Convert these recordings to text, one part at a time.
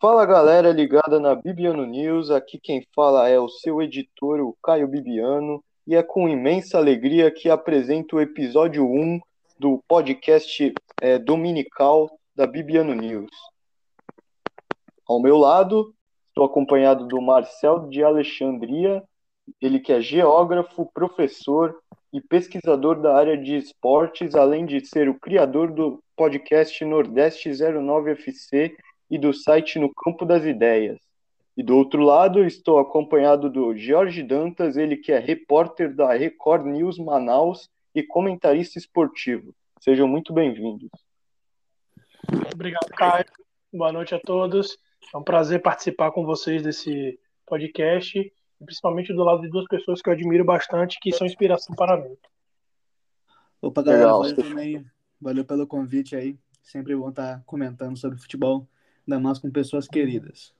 Fala galera ligada na Bibiano News, aqui quem fala é o seu editor, o Caio Bibiano, e é com imensa alegria que apresento o episódio 1 do podcast é, dominical da Bibiano News. Ao meu lado, estou acompanhado do Marcel de Alexandria, ele que é geógrafo, professor e pesquisador da área de esportes, além de ser o criador do podcast Nordeste 09 FC e do site No Campo das Ideias. E do outro lado, estou acompanhado do Jorge Dantas, ele que é repórter da Record News Manaus e comentarista esportivo. Sejam muito bem-vindos. Obrigado, Caio. Boa noite a todos. É um prazer participar com vocês desse podcast, principalmente do lado de duas pessoas que eu admiro bastante, que são inspiração para mim. Opa, galera, Legal. valeu também. Valeu pelo convite aí. Sempre bom estar comentando sobre futebol ainda mais com pessoas queridas.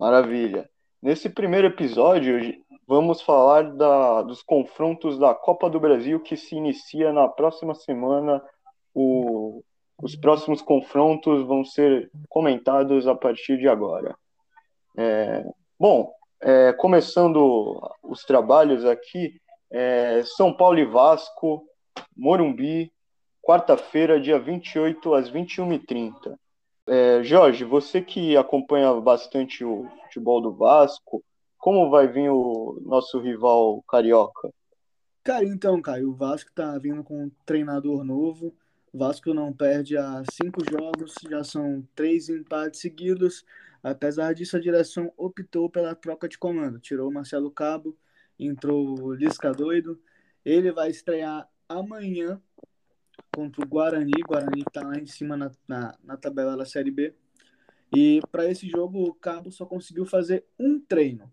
Maravilha. Nesse primeiro episódio, vamos falar da, dos confrontos da Copa do Brasil que se inicia na próxima semana. O, os próximos confrontos vão ser comentados a partir de agora. É, bom, é, começando os trabalhos aqui, é, São Paulo e Vasco, Morumbi, quarta-feira, dia 28 às 21h30. É, Jorge, você que acompanha bastante o futebol do Vasco, como vai vir o nosso rival carioca? Cara, então, Caio, o Vasco tá vindo com um treinador novo. O Vasco não perde há cinco jogos, já são três empates seguidos. Apesar disso, a direção optou pela troca de comando. Tirou o Marcelo Cabo, entrou o Lisca Doido. Ele vai estrear amanhã contra o Guarani. O Guarani está lá em cima na, na, na tabela da Série B. E para esse jogo, o Cabo só conseguiu fazer um treino.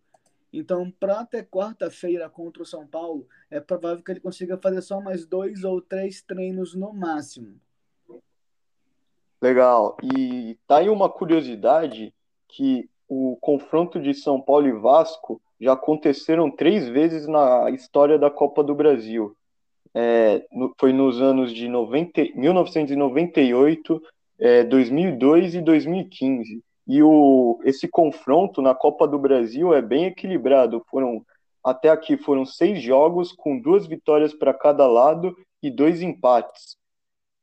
Então, para até quarta-feira contra o São Paulo, é provável que ele consiga fazer só mais dois ou três treinos no máximo. Legal. E tá aí uma curiosidade que o confronto de São Paulo e Vasco já aconteceram três vezes na história da Copa do Brasil é, no, foi nos anos de 90, 1998, é, 2002 e 2015. E o, esse confronto na Copa do Brasil é bem equilibrado. Foram até aqui foram seis jogos com duas vitórias para cada lado e dois empates.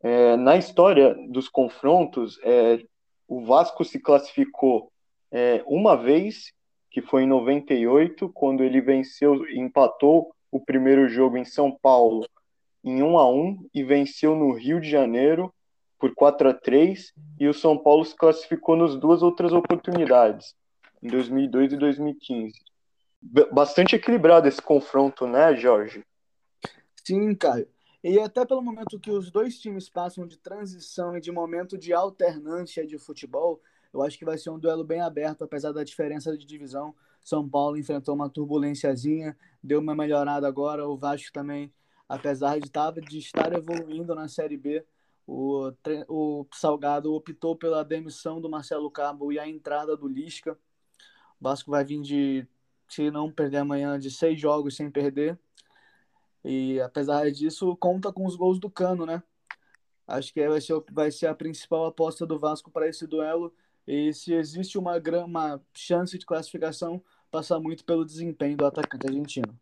É, na história dos confrontos, é, o Vasco se classificou é, uma vez, que foi em 98, quando ele venceu, empatou o primeiro jogo em São Paulo em 1 a 1 e venceu no Rio de Janeiro por 4 a 3 e o São Paulo se classificou nas duas outras oportunidades, em 2002 e 2015. Bastante equilibrado esse confronto, né, Jorge? Sim, Caio. E até pelo momento que os dois times passam de transição e de momento de alternância de futebol, eu acho que vai ser um duelo bem aberto, apesar da diferença de divisão. São Paulo enfrentou uma turbulênciazinha, deu uma melhorada agora, o Vasco também apesar de, tar, de estar evoluindo na Série B, o, o Salgado optou pela demissão do Marcelo Cabo e a entrada do Lisca. O Vasco vai vir de, se não perder amanhã, de seis jogos sem perder. E apesar disso, conta com os gols do Cano, né? Acho que vai ser, vai ser a principal aposta do Vasco para esse duelo. E se existe uma, uma chance de classificação, passa muito pelo desempenho do atacante argentino.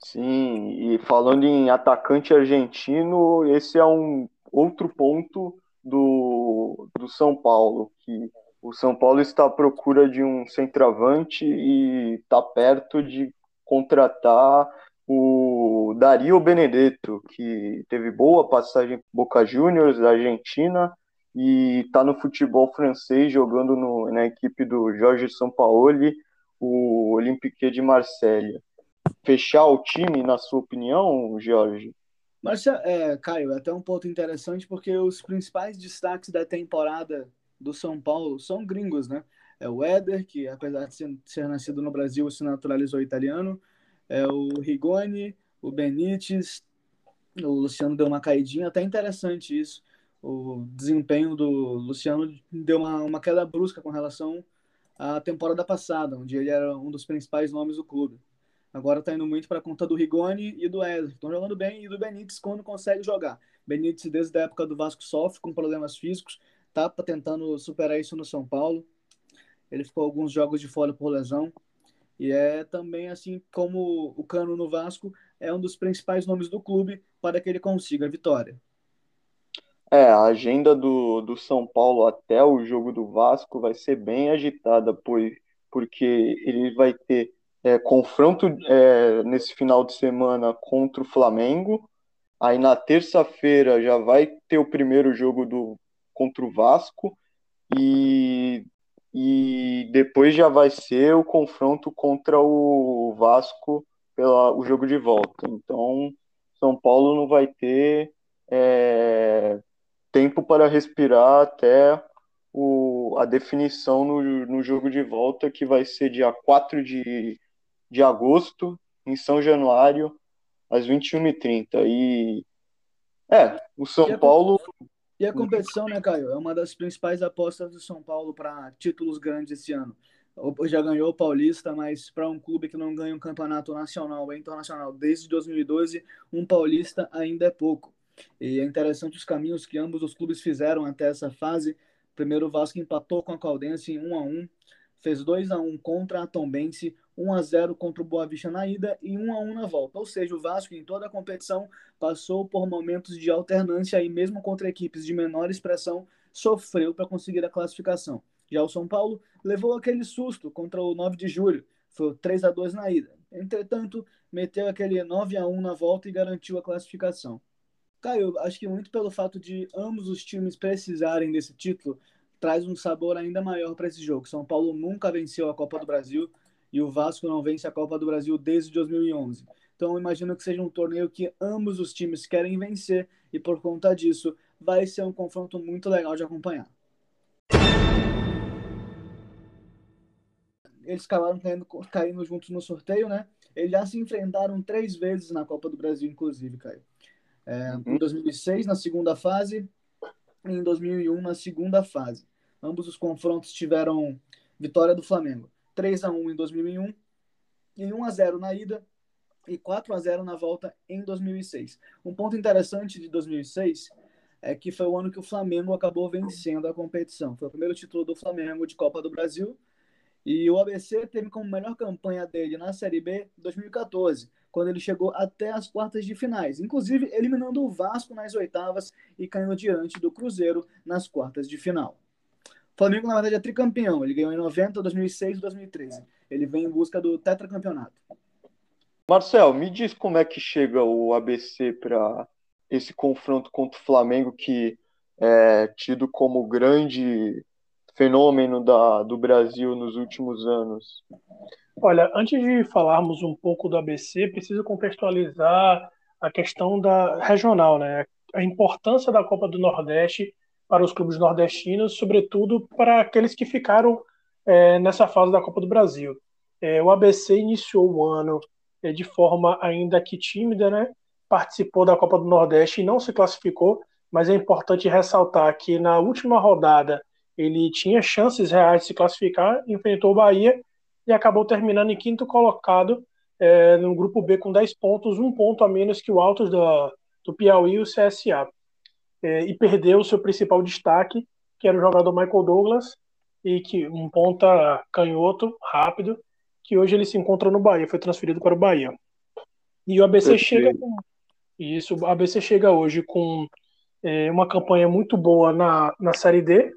Sim, e falando em atacante argentino, esse é um outro ponto do, do São Paulo, que o São Paulo está à procura de um centroavante e está perto de contratar o Dario Benedetto, que teve boa passagem Boca Juniors da Argentina e está no futebol francês jogando no, na equipe do Jorge Sampaoli, o Olympique de Marselha fechar o time, na sua opinião, Jorge? Mas, é, Caio, é até um ponto interessante porque os principais destaques da temporada do São Paulo são gringos, né? É o Éder, que apesar de ser, ser nascido no Brasil, se naturalizou italiano. É o Rigoni, o Benítez, o Luciano deu uma caidinha, até interessante isso. O desempenho do Luciano deu uma, uma queda brusca com relação à temporada passada, onde ele era um dos principais nomes do clube. Agora está indo muito para conta do Rigoni e do Wesley. Estão jogando bem e do Benítez quando consegue jogar. Benítez, desde a época do Vasco, sofre com problemas físicos. tá tentando superar isso no São Paulo. Ele ficou alguns jogos de fora por lesão. E é também assim como o Cano no Vasco é um dos principais nomes do clube para que ele consiga a vitória. É, a agenda do, do São Paulo até o jogo do Vasco vai ser bem agitada, pois, porque ele vai ter é, confronto é, nesse final de semana contra o Flamengo. Aí na terça-feira já vai ter o primeiro jogo do contra o Vasco e, e depois já vai ser o confronto contra o Vasco pela o jogo de volta. Então São Paulo não vai ter é, tempo para respirar até o, a definição no, no jogo de volta, que vai ser dia 4 de, de agosto, em São Januário, às 21h30. E é, o São e Paulo. E a competição, né, Caio? É uma das principais apostas do São Paulo para títulos grandes esse ano. Já ganhou o Paulista, mas para um clube que não ganha um campeonato nacional ou internacional desde 2012, um Paulista ainda é pouco. E é interessante os caminhos que ambos os clubes fizeram até essa fase. Primeiro o Vasco empatou com a Caldense em 1 a 1, fez 2 a 1 contra a Tombense, 1 a 0 contra o Boa Vista na ida e 1 a 1 na volta. Ou seja, o Vasco em toda a competição passou por momentos de alternância e mesmo contra equipes de menor expressão sofreu para conseguir a classificação. Já o São Paulo levou aquele susto contra o 9 de julho, foi 3 a 2 na ida. Entretanto, meteu aquele 9 a 1 na volta e garantiu a classificação. Caio, acho que muito pelo fato de ambos os times precisarem desse título, traz um sabor ainda maior para esse jogo. São Paulo nunca venceu a Copa do Brasil e o Vasco não vence a Copa do Brasil desde 2011. Então, imagino que seja um torneio que ambos os times querem vencer e, por conta disso, vai ser um confronto muito legal de acompanhar. Eles acabaram caindo, caindo juntos no sorteio, né? Eles já se enfrentaram três vezes na Copa do Brasil, inclusive, Caio. É, uhum. Em 2006, na segunda fase, e em 2001, na segunda fase. Ambos os confrontos tiveram vitória do Flamengo. 3 a 1 em 2001, e 1 a 0 na ida e 4 a 0 na volta em 2006. Um ponto interessante de 2006 é que foi o ano que o Flamengo acabou vencendo a competição. Foi o primeiro título do Flamengo de Copa do Brasil. E o ABC teve como melhor campanha dele na Série B 2014, quando ele chegou até as quartas de finais, inclusive eliminando o Vasco nas oitavas e caindo diante do Cruzeiro nas quartas de final. O Flamengo, na verdade, é tricampeão. Ele ganhou em 90, 2006 e 2013. Ele vem em busca do tetracampeonato. Marcel, me diz como é que chega o ABC para esse confronto contra o Flamengo, que é tido como grande fenômeno da, do Brasil nos últimos anos. Olha, antes de falarmos um pouco do ABC, preciso contextualizar a questão da regional, né? A importância da Copa do Nordeste para os clubes nordestinos, sobretudo para aqueles que ficaram é, nessa fase da Copa do Brasil. É, o ABC iniciou o ano é, de forma ainda que tímida, né? Participou da Copa do Nordeste e não se classificou, mas é importante ressaltar que na última rodada ele tinha chances reais de se classificar, enfrentou o Bahia e acabou terminando em quinto colocado no grupo B com 10 pontos, um ponto a menos que o Altos do Piauí e o CSA. É, e perdeu o seu principal destaque, que era o jogador Michael Douglas, e que um ponta canhoto, rápido, que hoje ele se encontra no Bahia, foi transferido para o Bahia. E o ABC Perfeito. chega com, isso, o ABC chega hoje com é, uma campanha muito boa na, na Série D, está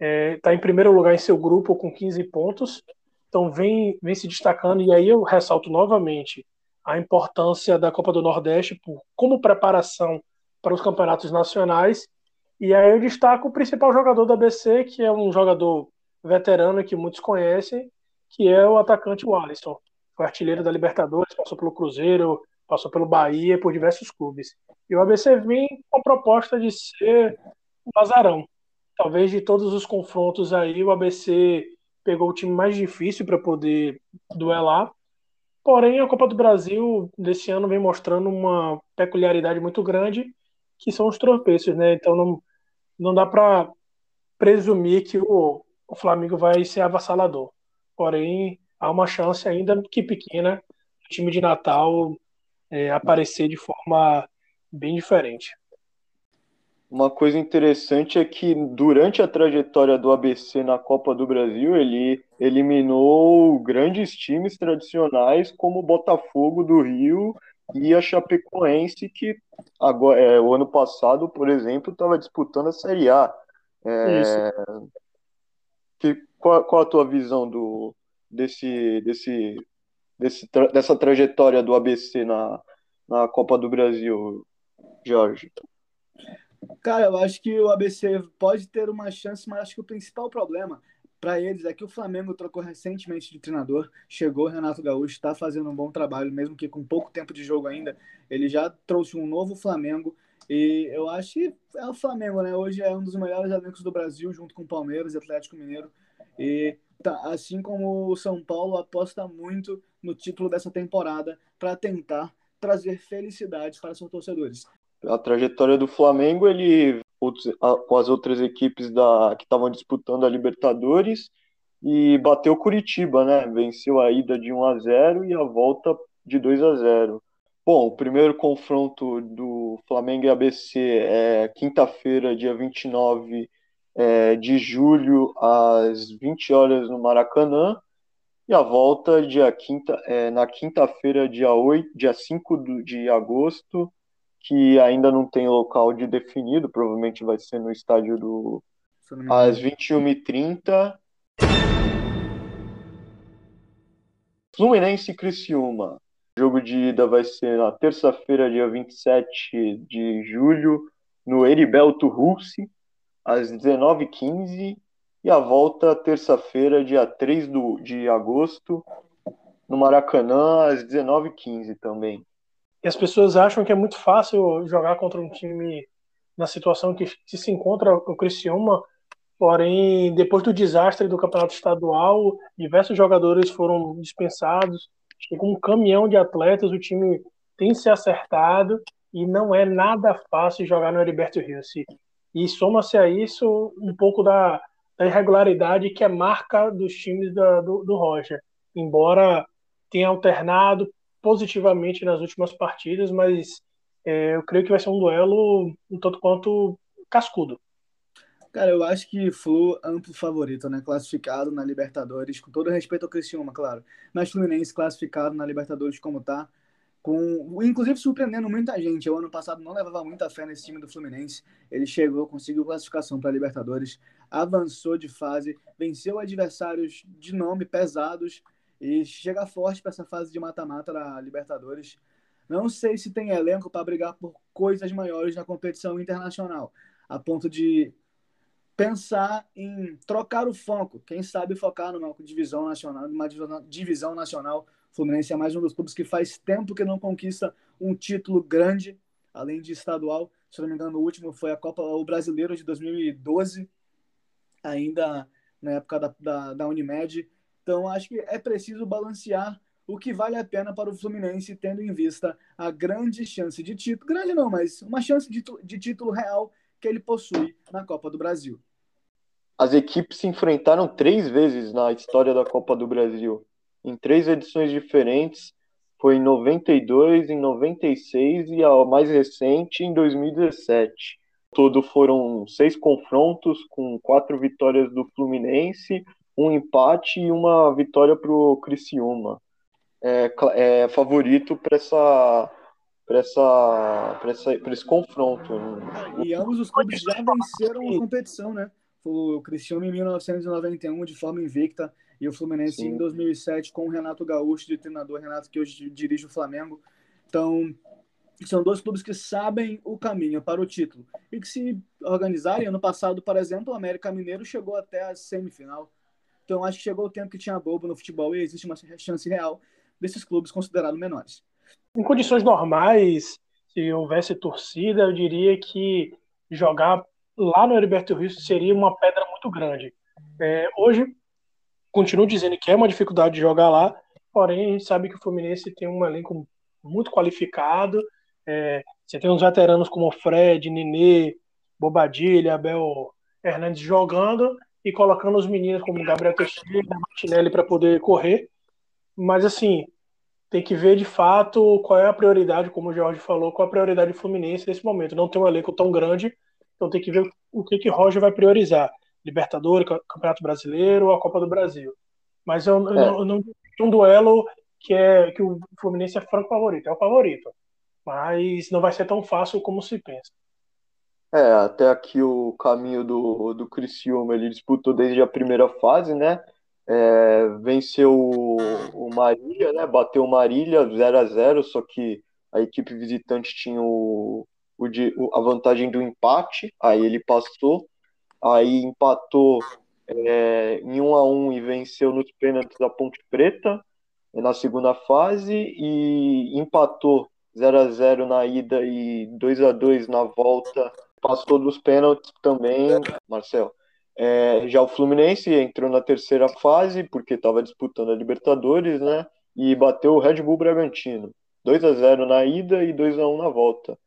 é, tá em primeiro lugar em seu grupo com 15 pontos, então vem, vem se destacando, e aí eu ressalto novamente a importância da Copa do Nordeste por, como preparação para os campeonatos nacionais. E aí eu destaco o principal jogador da ABC, que é um jogador veterano que muitos conhecem, que é o atacante Wallison. Foi artilheiro da Libertadores, passou pelo Cruzeiro, passou pelo Bahia, por diversos clubes. E o ABC vem com a proposta de ser um vazarão. Talvez de todos os confrontos aí, o ABC pegou o time mais difícil para poder duelar. Porém, a Copa do Brasil desse ano vem mostrando uma peculiaridade muito grande, que são os tropeços, né? Então não, não dá para presumir que o, o Flamengo vai ser avassalador. Porém, há uma chance ainda que pequena do time de Natal é, aparecer de forma bem diferente. Uma coisa interessante é que durante a trajetória do ABC na Copa do Brasil, ele eliminou grandes times tradicionais como o Botafogo do Rio e a Chapecoense, que agora, é, o ano passado, por exemplo, estava disputando a Série A. É, que, qual, qual, a tua visão do, desse, desse, desse, dessa trajetória do ABC na, na Copa do Brasil, Jorge? Cara, eu acho que o ABC pode ter uma chance, mas acho que o principal problema para eles é que o Flamengo trocou recentemente de treinador, chegou o Renato Gaúcho, está fazendo um bom trabalho, mesmo que com pouco tempo de jogo ainda, ele já trouxe um novo Flamengo e eu acho que é o Flamengo, né? Hoje é um dos melhores elencos do Brasil, junto com o Palmeiras e Atlético Mineiro. E tá, assim como o São Paulo aposta muito no título dessa temporada para tentar trazer felicidade para seus torcedores. A trajetória do Flamengo, ele com as outras equipes da, que estavam disputando a Libertadores e bateu Curitiba, né? Venceu a ida de 1 a 0 e a volta de 2 a 0. Bom, o primeiro confronto do Flamengo e ABC é quinta-feira, dia 29 é, de julho, às 20 horas no Maracanã. E a volta dia quinta, é, na quinta-feira, dia, 8, dia 5 de agosto, que ainda não tem local de definido, provavelmente vai ser no estádio do às 21h30. Fluminense e Criciúma. O jogo de ida vai ser na terça-feira, dia 27 de julho, no Heriberto Russi, às 19h15. E a volta terça-feira, dia 3 do, de agosto, no Maracanã, às 19h15 também. E as pessoas acham que é muito fácil jogar contra um time na situação que, se encontra o Criciúma, porém, depois do desastre do campeonato estadual, diversos jogadores foram dispensados, chegou um caminhão de atletas, o time tem se acertado e não é nada fácil jogar no Heriberto Rios. E soma-se a isso um pouco da, da, irregularidade que é marca dos times da, do, do Roger. Embora tenha alternado positivamente nas últimas partidas, mas é, eu creio que vai ser um duelo um tanto quanto cascudo. Cara, eu acho que Flu amplo favorito, né? Classificado na Libertadores, com todo respeito ao Criciúma, claro. Mas Fluminense classificado na Libertadores como tá, com inclusive surpreendendo muita gente. Eu ano passado não levava muita fé nesse time do Fluminense. Ele chegou, conseguiu classificação para Libertadores, avançou de fase, venceu adversários de nome pesados e chega forte para essa fase de mata-mata da Libertadores. Não sei se tem elenco para brigar por coisas maiores na competição internacional, a ponto de pensar em trocar o foco, quem sabe focar numa divisão nacional, numa divisão nacional. O Fluminense é mais um dos clubes que faz tempo que não conquista um título grande, além de estadual. Se não me engano, o último foi a Copa o Brasileiro de 2012, ainda na época da, da, da Unimed. Então, acho que é preciso balancear o que vale a pena para o Fluminense, tendo em vista a grande chance de título grande não, mas uma chance de, de título real que ele possui na Copa do Brasil. As equipes se enfrentaram três vezes na história da Copa do Brasil, em três edições diferentes. Foi em 92, em 96 e a mais recente em 2017. Todo foram seis confrontos com quatro vitórias do Fluminense, um empate e uma vitória para o Criciúma. É, é favorito para essa para essa, essa, esse confronto. E ambos os clubes já venceram a competição, né? O Criciúma em 1991 de forma invicta e o Fluminense Sim. em 2007 com o Renato Gaúcho de treinador, Renato que hoje dirige o Flamengo. Então, são dois clubes que sabem o caminho para o título e que se organizarem. Ano passado, por exemplo, o América Mineiro chegou até a semifinal. Então, acho que chegou o tempo que tinha bobo no futebol e existe uma chance real desses clubes considerados menores. Em condições normais, se houvesse torcida, eu diria que jogar lá no Heriberto Rio seria uma pedra muito grande. É, hoje, continuo dizendo que é uma dificuldade de jogar lá, porém, a gente sabe que o Fluminense tem um elenco muito qualificado. É, você tem uns veteranos como Fred, Nenê, Bobadilha, Abel Hernandes jogando, e colocando os meninos como Gabriel Teixeira, Martinelli para poder correr. Mas assim, tem que ver de fato qual é a prioridade, como o Jorge falou, qual é a prioridade do Fluminense nesse momento. Não tem um elenco tão grande Então tem que ver o que que Roger vai priorizar: Libertadores, Campeonato Brasileiro ou a Copa do Brasil. Mas eu, é. eu não, eu um duelo que é que o Fluminense é franco favorito, é o favorito. Mas não vai ser tão fácil como se pensa. É, até aqui o caminho do, do Criciúma, ele disputou desde a primeira fase, né? É, venceu o, o Marília, né? Bateu o Marília 0 a 0 só que a equipe visitante tinha o, o, a vantagem do empate, aí ele passou, aí empatou é, em 1 a 1 e venceu nos pênaltis da Ponte Preta na segunda fase e empatou 0 a 0 na ida e 2 a 2 na volta passou dos pênaltis também, Marcel. É, já o Fluminense entrou na terceira fase, porque estava disputando a Libertadores, né? E bateu o Red Bull Bragantino. 2 a 0 na ida e 2 a 1 na volta.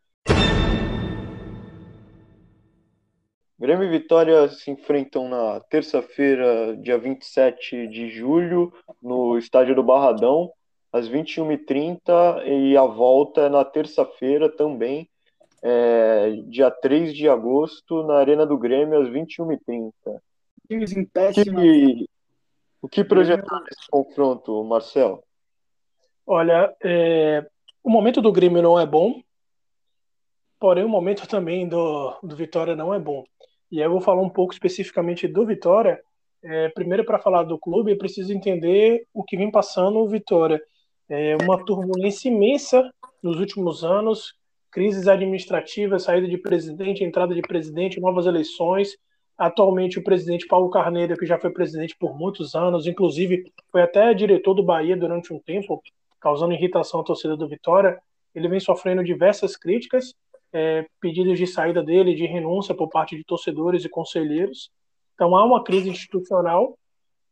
Grêmio e Vitória se enfrentam na terça-feira, dia 27 de julho, no estádio do Barradão, às 21h30, e a volta é na terça-feira também, é, dia 3 de agosto, na Arena do Grêmio, às 21h30. Times em péssima... Que, o que projetar nesse confronto, Marcel? Olha, é, o momento do Grêmio não é bom, porém o momento também do, do Vitória não é bom. E aí eu vou falar um pouco especificamente do Vitória. É, primeiro, para falar do clube, eu preciso entender o que vem passando o Vitória. É uma turbulência imensa nos últimos anos, crises administrativas, saída de presidente, entrada de presidente, novas eleições. Atualmente, o presidente Paulo Carneiro, que já foi presidente por muitos anos, inclusive foi até diretor do Bahia durante um tempo, causando irritação à torcida do Vitória, ele vem sofrendo diversas críticas, é, pedidos de saída dele, de renúncia por parte de torcedores e conselheiros. Então há uma crise institucional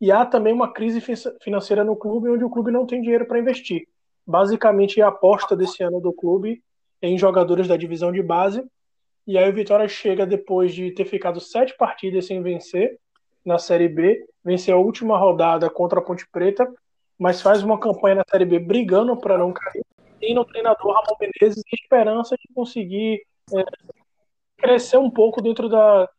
e há também uma crise financeira no clube, onde o clube não tem dinheiro para investir. Basicamente, a aposta desse ano do clube em jogadores da divisão de base. E aí o Vitória chega depois de ter ficado sete partidas sem vencer na Série B, venceu a última rodada contra a Ponte Preta, mas faz uma campanha na Série B brigando para não cair. Tem no treinador Ramon Menezes esperança de conseguir é, crescer um pouco dentro da,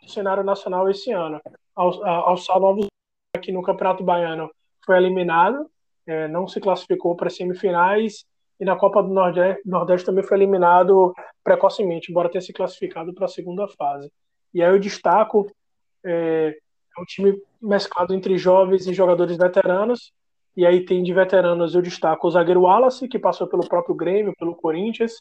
do cenário nacional esse ano. Ao, ao novos aqui no Campeonato Baiano foi eliminado, é, não se classificou para semifinais e na Copa do Nordeste, também foi eliminado precocemente, embora tenha se classificado para a segunda fase. E aí eu destaco é, é um time mesclado entre jovens e jogadores veteranos. E aí tem de veteranos, eu destaco o zagueiro Wallace, que passou pelo próprio Grêmio, pelo Corinthians,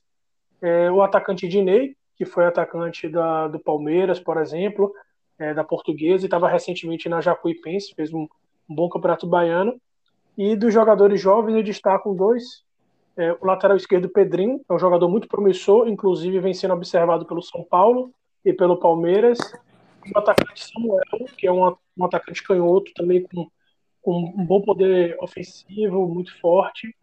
é, o atacante Dinei, que foi atacante da, do Palmeiras, por exemplo, é, da Portuguesa, e estava recentemente na Jacuipense, fez um, um, bom campeonato baiano. E dos jogadores jovens, eu destaco dois, é, o lateral esquerdo, Pedrinho, é um jogador muito promissor, inclusive vem sendo observado pelo São Paulo e pelo Palmeiras. O atacante Samuel, que é um, um atacante canhoto, também com, com um bom poder ofensivo, muito forte.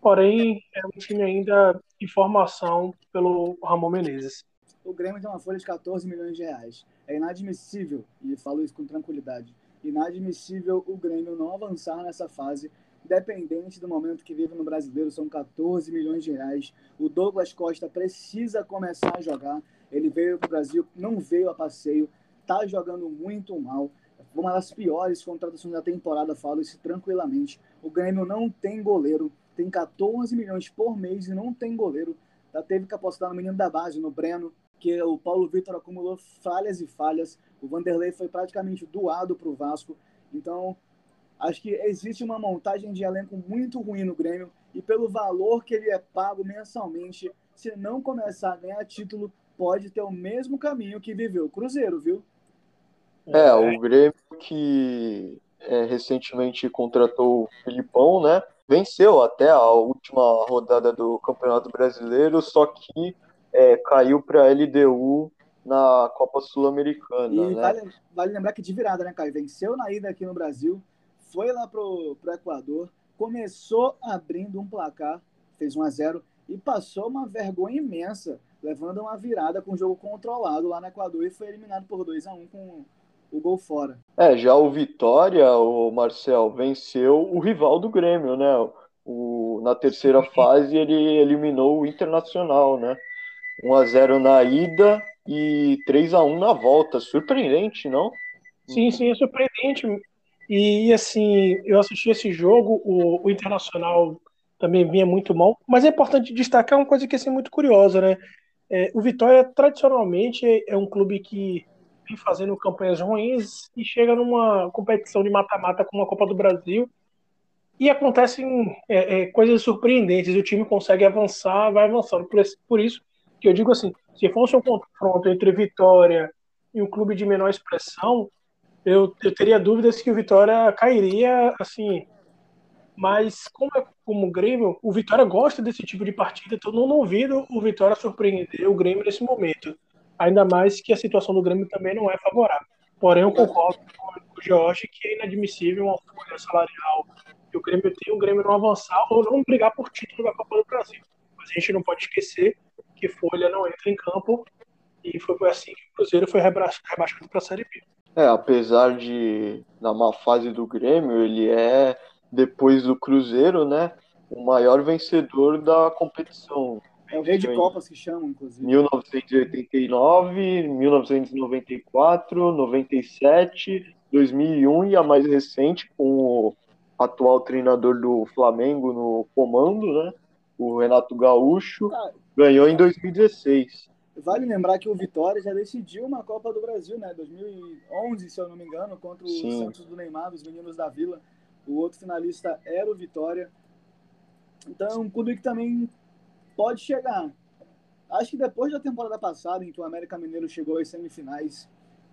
Porém, é um time ainda em formação pelo Ramon Menezes. O Grêmio tem uma folha de 14 milhões de reais. É inadmissível, e falo isso com tranquilidade, inadmissível o Grêmio não avançar nessa fase Independente do momento que vive no brasileiro, são 14 milhões de reais. O Douglas Costa precisa começar a jogar. Ele veio para o Brasil, não veio a passeio, está jogando muito mal. Uma das piores contratações da temporada, falo isso tranquilamente. O Grêmio não tem goleiro, tem 14 milhões por mês e não tem goleiro. Já teve que apostar no menino da base, no Breno, que o Paulo Vitor acumulou falhas e falhas. O Vanderlei foi praticamente doado para o Vasco. Então, Acho que existe uma montagem de elenco muito ruim no Grêmio e pelo valor que ele é pago mensalmente, se não começar a ganhar título, pode ter o mesmo caminho que viveu o Cruzeiro, viu? É, o Grêmio que é, recentemente contratou o Filipão, né? Venceu até a última rodada do Campeonato Brasileiro, só que é, caiu para a LDU na Copa Sul-Americana. E né? vale, vale, lembrar que de virada, né, Caio? Venceu na ida aqui no Brasil, foi lá pro, pro Equador, começou abrindo um placar, fez 1 a 0 e passou uma vergonha imensa, levando uma virada com o jogo controlado lá no Equador e foi eliminado por 2 a 1 com o gol fora. É, já o Vitória, o Marcel, venceu o rival do Grêmio, né? O, na terceira fase ele eliminou o Internacional, né? 1 a 0 na ida e 3 a 1 na volta. Surpreendente, não? Sim, sim, é surpreendente. E assim, eu assisti esse jogo, o, o Internacional também vinha muito mal, mas é importante destacar uma coisa que é assim, muito curiosa, né? É, o Vitória, tradicionalmente, é um clube que vem fazendo campanhas ruins e chega numa competição de mata-mata como a Copa do Brasil e acontecem é, é, coisas surpreendentes. O time consegue avançar, vai avançando. Por, por, isso que eu digo assim: se fosse um confronto entre Vitória e um clube de menor expressão, eu, eu teria dúvidas que o Vitória cairia assim mas como é como o Grêmio, o Vitória gosta desse tipo de partida, então não duvido o Vitória surpreender o Grêmio nesse momento. Ainda mais que a situação do Grêmio também não é favorável. Porém, eu concordo com o Jorge que é inadmissível uma folha salarial que o Grêmio tem, o Grêmio não avançar ou não brigar por título da Copa do Brasil. Mas a gente não pode esquecer que Folha não entra em campo e foi assim que o Cruzeiro foi rebaixado para a Série B. É, apesar de na má fase do Grêmio, ele é depois do Cruzeiro, né? O maior vencedor da competição. É o rei de Copas que chama, inclusive. 1989, 1994, 97, 2001 e a mais recente com o atual treinador do Flamengo no comando, né? O Renato Gaúcho, ganhou em 2016. Vale lembrar que o Vitória já decidiu uma Copa do Brasil, né? 2011, se eu não me engano, contra o Sim. Santos do Neymar, os meninos da Vila. O outro finalista era o Vitória. Então um clube que também pode chegar. Acho que depois da temporada passada, em que o América Mineiro chegou às semifinais,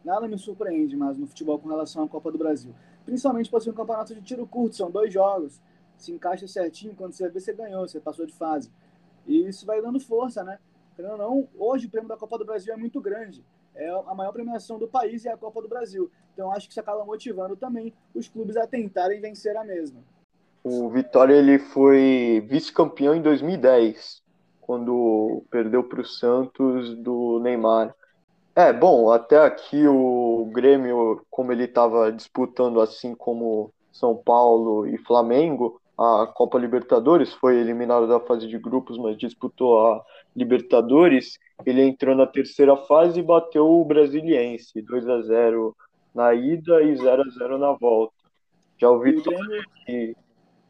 nada me surpreende mais no futebol com relação à Copa do Brasil. Principalmente por ser um campeonato de tiro curto, são dois jogos. Se encaixa certinho, quando você vê, você ganhou, você passou de fase. E isso vai dando força, né? Não, não, hoje o prêmio da Copa do Brasil é muito grande é a maior premiação do país é a Copa do Brasil. Então acho que isso acaba motivando também os clubes a tentarem vencer a mesma. O Vitória ele foi vice-campeão em 2010, quando perdeu para o Santos do Neymar. É, bom, até aqui o Grêmio, como ele estava disputando assim como São Paulo e Flamengo, a Copa Libertadores, foi eliminado da fase de grupos, mas disputou a Libertadores. Ele entrou na terceira fase e bateu o Brasiliense, 2 a 0 na ida e 0 a 0 na volta. Já o Vitória que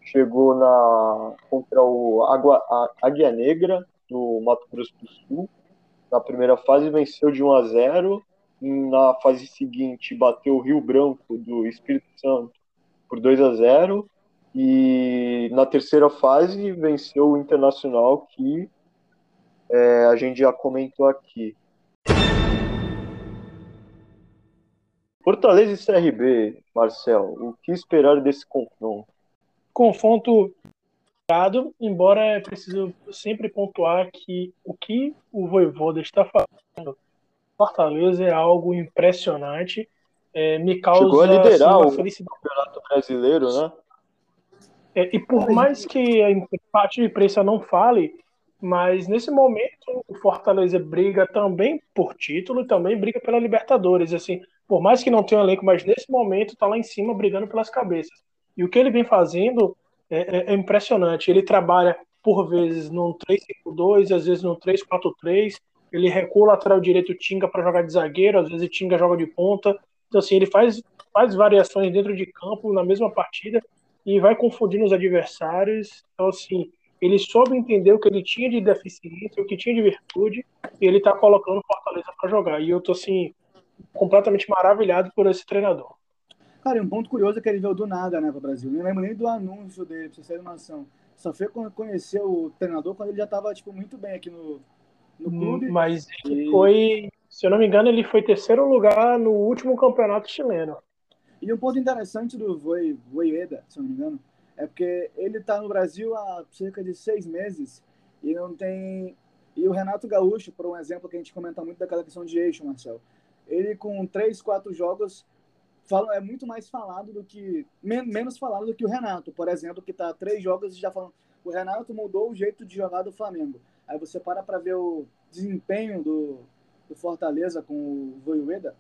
chegou na contra o Água, a Águia Negra do Mato Grosso do Sul. Na primeira fase venceu de 1 a 0. Na fase seguinte bateu o Rio Branco do Espírito Santo por 2 a 0 e na terceira fase venceu o Internacional, que é, a gente já comentou aqui. Fortaleza e CRB, Marcel, o que esperar desse confronto? Confronto embora é preciso sempre pontuar que o que o Voivoda está fazendo Fortaleza é algo impressionante. É, me causa Chegou a liderar assim, o felicidade. campeonato brasileiro, né? É, e por mais que a parte de imprensa não fale, mas nesse momento o Fortaleza briga também por título e também briga pela Libertadores. Assim, por mais que não tenha elenco, mas nesse momento está lá em cima brigando pelas cabeças. E o que ele vem fazendo é, é, é impressionante. Ele trabalha por vezes num 3-5-2, às vezes num 3-4-3. Ele recua o lateral direito Tinga para jogar de zagueiro, às vezes Tinga joga de ponta. Então, assim, ele faz, faz variações dentro de campo na mesma partida e vai confundindo os adversários. Então, assim, ele soube entender o que ele tinha de deficiência, o que tinha de virtude, e ele tá colocando Fortaleza para jogar. E eu tô, assim, completamente maravilhado por esse treinador. Cara, e um ponto curioso é que ele veio do nada, né, para o Brasil. Não lembro nem do anúncio dele, pra você ter noção. Só foi conhecer o treinador quando ele já tava, tipo, muito bem aqui no, no hum, clube. Mas ele e... foi, se eu não me engano, ele foi terceiro lugar no último campeonato chileno. E um ponto interessante do Voieda, se não me engano, é porque ele está no Brasil há cerca de seis meses e não tem. E o Renato Gaúcho, por um exemplo que a gente comenta muito daquela questão de eixo, Marcel, ele com três, quatro jogos fala, é muito mais falado do que. Men menos falado do que o Renato, por exemplo, que está três jogos e já falando. O Renato mudou o jeito de jogar do Flamengo. Aí você para para ver o desempenho do, do Fortaleza com o Voivoda,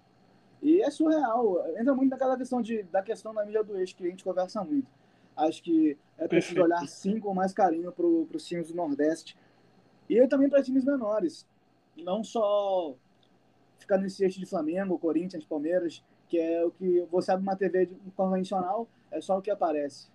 e é surreal. Entra muito naquela questão de, da questão da mídia do eixo, que a gente conversa muito. Acho que é preciso Perfeito. olhar sim com mais carinho para os times do Nordeste. E também para times menores. Não só ficar nesse eixo de Flamengo, Corinthians, Palmeiras, que é o que você abre uma TV convencional, é só o que aparece.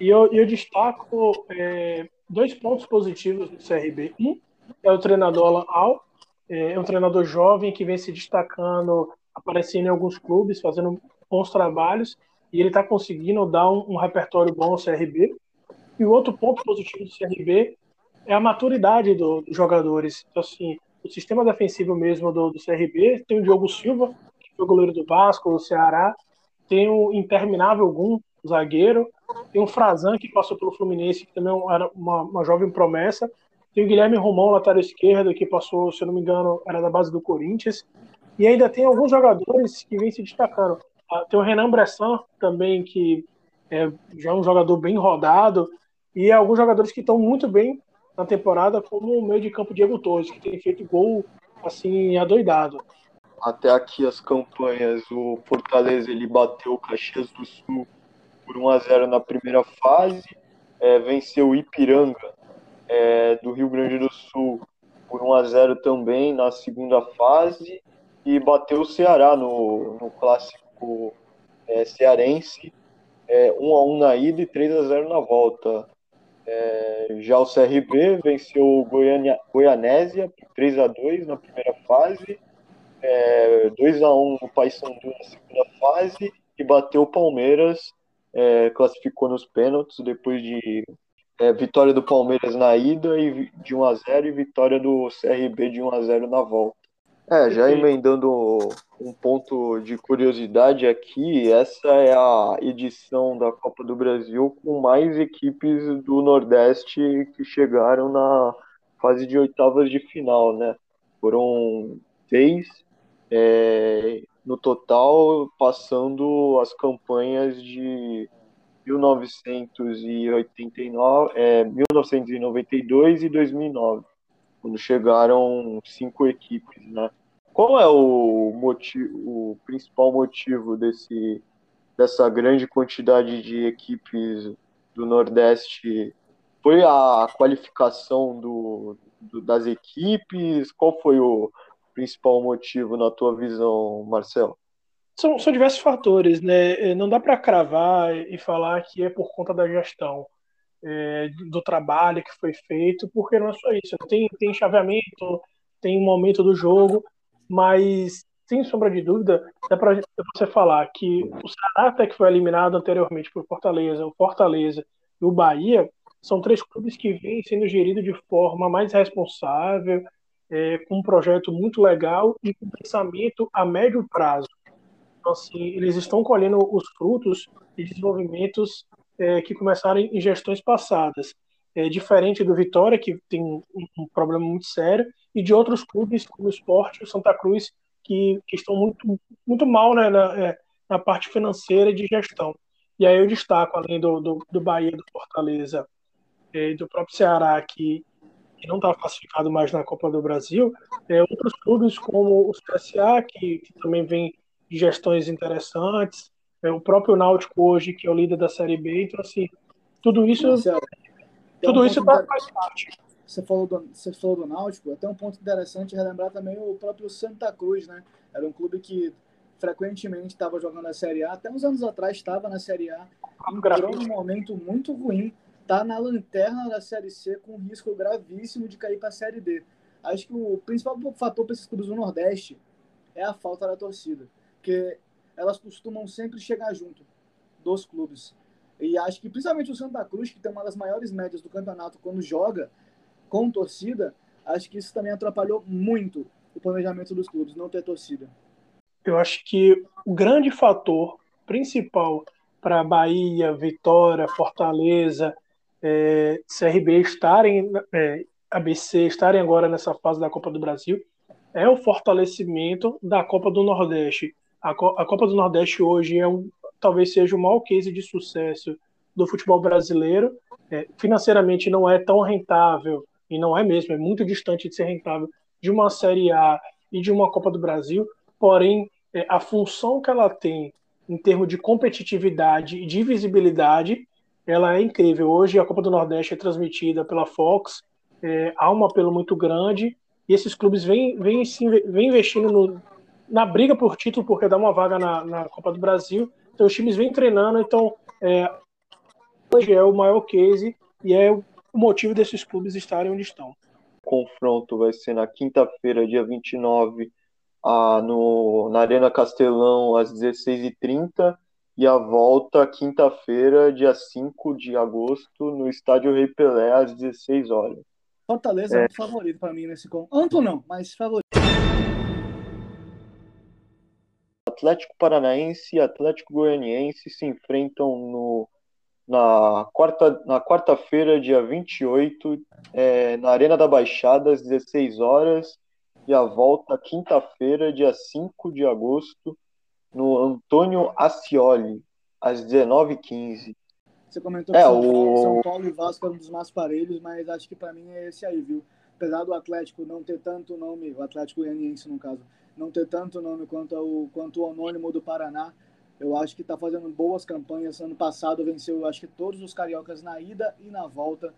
E eu, eu destaco é, dois pontos positivos do CRB. Um é o treinador Alan Al, é, é um treinador jovem que vem se destacando, aparecendo em alguns clubes, fazendo bons trabalhos, e ele está conseguindo dar um, um, repertório bom ao CRB. E o outro ponto positivo do CRB é a maturidade do, dos jogadores. Então, assim, o sistema defensivo mesmo do, do CRB tem o Diogo Silva, foi goleiro do Vasco, do Ceará. Tem o interminável Gum, zagueiro. Tem o Frazan, que passou pelo Fluminense, que também era uma, uma jovem promessa. Tem o Guilherme Romão, lateral esquerdo, que passou, se eu não me engano, era da base do Corinthians. E ainda tem alguns jogadores que vêm se destacando. Ah, tem o Renan Bressan também, que é, já é um jogador bem rodado. E alguns jogadores que estão muito bem na temporada, como o meio de campo Diego Torres, que tem feito gol assim adoidado até aqui as campanhas, o Fortaleza ele bateu o Caxias do Sul por 1 a 0 na primeira fase, é, venceu o Ipiranga é, do Rio Grande do Sul por 1 a 0 também na segunda fase e bateu o Ceará no, no clássico é, cearense, é, 1 a 1 na ida e 3 a 0 na volta. É, já o CRB venceu o Goiânia, Goianésia por 3 a 2 na primeira fase é, 2x1 no Paysandu na segunda fase e bateu o Palmeiras, é, classificou nos pênaltis depois de é, vitória do Palmeiras na ida e de 1x0 e vitória do CRB de 1x0 na volta. É, já emendando um ponto de curiosidade aqui, essa é a edição da Copa do Brasil com mais equipes do Nordeste que chegaram na fase de oitavas de final, né? Foram seis é, no total, passando as campanhas de 1989, é, 1992 e 2009, quando chegaram cinco equipes, né? Qual é o motivo, o principal motivo desse dessa grande quantidade de equipes do Nordeste? Foi a qualificação do, do das equipes? Qual foi o, principal motivo na tua visão, Marcelo? São, são diversos fatores, né? É, não dá para cravar e falar que é por conta da gestão, é, do trabalho que foi feito, porque não é só isso. Tem, tem chaveamento, tem um momento do jogo, mas sem sombra de dúvida, dá para você falar que o Ceará até que foi eliminado anteriormente por Fortaleza, o Fortaleza e o Bahia são três clubes que vêm sendo geridos de forma mais responsável, é, com um projeto muito legal e com pensamento a médio prazo. Então, assim, eles estão colhendo os frutos de desenvolvimentos é, que começaram em gestões passadas. É, diferente do Vitória, que tem um, um, problema muito sério, e de outros clubes, como o Sport o Santa Cruz, que, que estão muito, muito mal né, na, é, na parte financeira de gestão. E aí eu destaco, além do, do, do Bahia, do Fortaleza é, e do próprio Ceará, que que não está classificado mais na Copa do Brasil, é, outros clubes como o CSA, que, que também vem de gestões interessantes, o próprio Náutico hoje, que é o líder da Série B, então assim, tudo isso Marcelo, tudo um isso tá, faz parte. Você falou, do, você falou do Náutico, até um ponto interessante relembrar também o próprio Santa Cruz, né? Era um clube que frequentemente estava jogando a Série A, até uns anos atrás estava na Série A, entrou num momento muito ruim, tá na lanterna da Série C com risco gravíssimo de cair para a Série D. Acho que o principal fator para esses clubes do Nordeste é a falta da torcida, porque elas costumam sempre chegar junto dos clubes. E acho que principalmente o Santa Cruz, que tem uma das maiores médias do campeonato quando joga com torcida, acho que isso também atrapalhou muito o planejamento dos clubes, não ter torcida. Eu acho que o grande fator principal para Bahia, Vitória, Fortaleza, é, CRB estarem, é, ABC estarem agora nessa fase da Copa do Brasil é o fortalecimento da Copa do Nordeste. A, Co a Copa do Nordeste hoje é um, talvez seja o maior case de sucesso do futebol brasileiro. É, financeiramente não é tão rentável, e não é mesmo, é muito distante de ser rentável, de uma Série A e de uma Copa do Brasil, porém, é, a função que ela tem em termos de competitividade e de visibilidade ela é incrível. Hoje a Copa do Nordeste é transmitida pela Fox, é, há um apelo muito grande e esses clubes vêm, vêm, vêm investindo no, na briga por título, porque dá uma vaga na, na Copa do Brasil. Então os times vêm treinando, então é, hoje é o maior case e é o motivo desses clubes estarem onde estão. O confronto vai ser na quinta-feira, dia 29, a, no, na Arena Castelão, às 16h30, e a volta quinta-feira, dia 5 de agosto, no Estádio Rei Pelé, às 16 horas. Fortaleza é, é um favorito para mim nesse confronto. Amplo não, mas favorito. Atlético Paranaense e Atlético Goianiense se enfrentam no, na quarta na quarta-feira, dia 28, é, na Arena da Baixada, às 16 horas, e a volta quinta-feira, dia 5 de agosto, no Antônio Ascioli, às 19h15. Você comentou que é, São, Paulo, São Paulo e Vasco é um dos mais parelhos, mas acho que para mim é esse aí, viu? Apesar do Atlético não ter tanto nome, o Atlético Goianiense no caso, não ter tanto nome quanto o, quanto o anônimo do Paraná, eu acho que está fazendo boas campanhas. Ano passado venceu, acho que todos os cariocas na ida e na volta.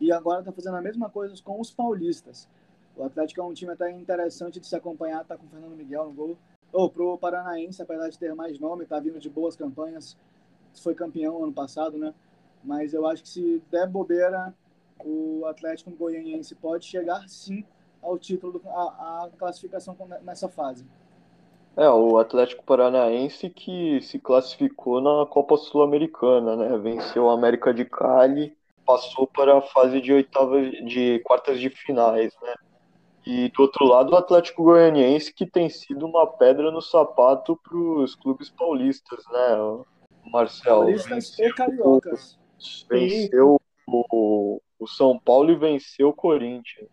E agora está fazendo a mesma coisa com os paulistas. O Atlético é um time até interessante de se acompanhar, está com o Fernando Miguel no gol. Ou oh, pro Paranaense, apesar de ter mais nome, está vindo de boas campanhas. Foi campeão ano passado, né? Mas eu acho que se der bobeira, o Atlético Goianiense pode chegar sim ao título, a, classificação nessa fase. É, o Atlético Paranaense que se classificou na Copa Sul-Americana, né? Venceu a América de Cali, passou para a fase de oitavas de quartas de finais, né? E do outro lado, o Atlético Goianiense, que tem sido uma pedra no sapato para os clubes paulistas, né, Marcelo? Paulistas e cariocas. Venceu o, o São Paulo e venceu o Corinthians.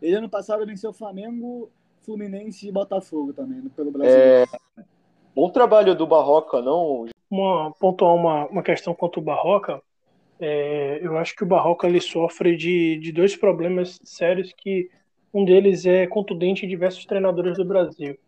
Ele ano passado venceu o Flamengo, Fluminense e Botafogo também, pelo Brasil. É... Bom trabalho do Barroca, não? Uma, pontuar uma, uma questão quanto o Barroca. É, eu acho que o Barroca ele sofre de, de dois problemas sérios que um deles é contundente em diversos treinadores do Brasil.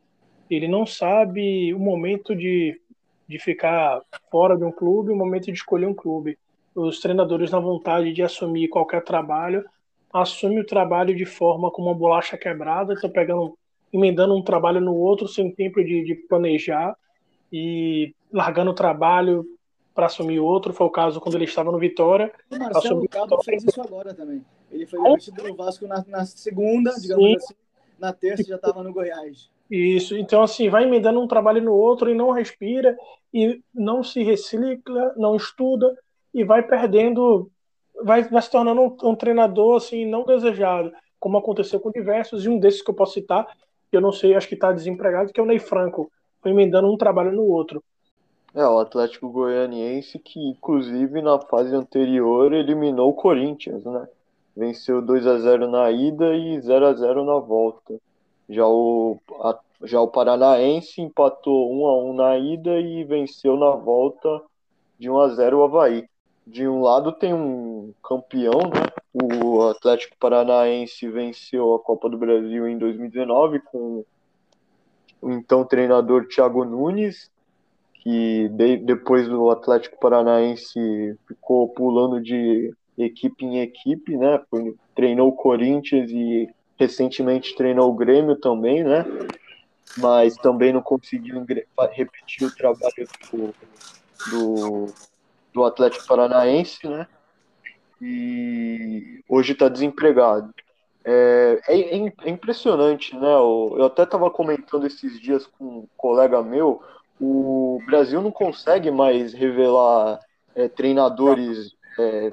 Ele não sabe o momento de, de ficar fora de um clube, o momento de escolher um clube. Os treinadores na vontade de assumir qualquer trabalho, assumem o trabalho de forma como uma bolacha quebrada, estão pegando, emendando um trabalho no outro sem tempo de, de planejar e largando o trabalho para assumir outro. Foi o caso quando ele estava no Vitória. O Marcelo Cabo fez isso agora também. Ele foi demitido no Vasco na, na segunda, digamos Sim. assim. Na terça já estava no Goiás. Isso, então assim, vai emendando um trabalho no outro e não respira, e não se recicla, não estuda, e vai perdendo, vai, vai se tornando um, um treinador assim, não desejado, como aconteceu com diversos, e um desses que eu posso citar, que eu não sei, acho que está desempregado, que é o Ney Franco, foi emendando um trabalho no outro. É, o Atlético Goianiense, que inclusive na fase anterior eliminou o Corinthians, né? Venceu 2 a 0 na ida e 0 a 0 na volta. Já o, a, já o Paranaense empatou 1 a 1 na ida e venceu na volta de 1 a 0 o Havaí. De um lado tem um campeão, né? O Atlético Paranaense venceu a Copa do Brasil em 2019 com o então treinador Thiago Nunes que de, depois do Atlético Paranaense ficou pulando de equipe em equipe, né? Foi, treinou o Corinthians e recentemente treinou o Grêmio também, né? Mas também não conseguiu repetir o trabalho do, do, do Atlético Paranaense, né? E hoje está desempregado. É, é, é, impressionante, né? Eu, até estava comentando esses dias com um colega meu o Brasil não consegue mais revelar é, treinadores é,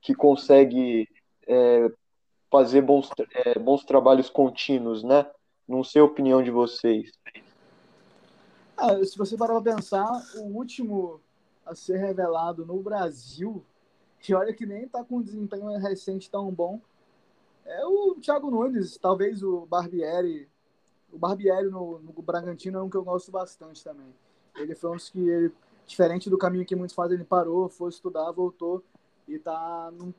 que consegue é, fazer bons, é, bons trabalhos contínuos, né? Não sei a opinião de vocês. Ah, se você parar para pensar, o último a ser revelado no Brasil, que olha que nem está com um desempenho recente tão bom, é o Thiago Nunes, talvez o Barbieri o Barbieri no, no Bragantino é um que eu gosto bastante também. Ele foi um dos que, ele, diferente do caminho que muitos fazem, ele parou, foi estudar, voltou e está num,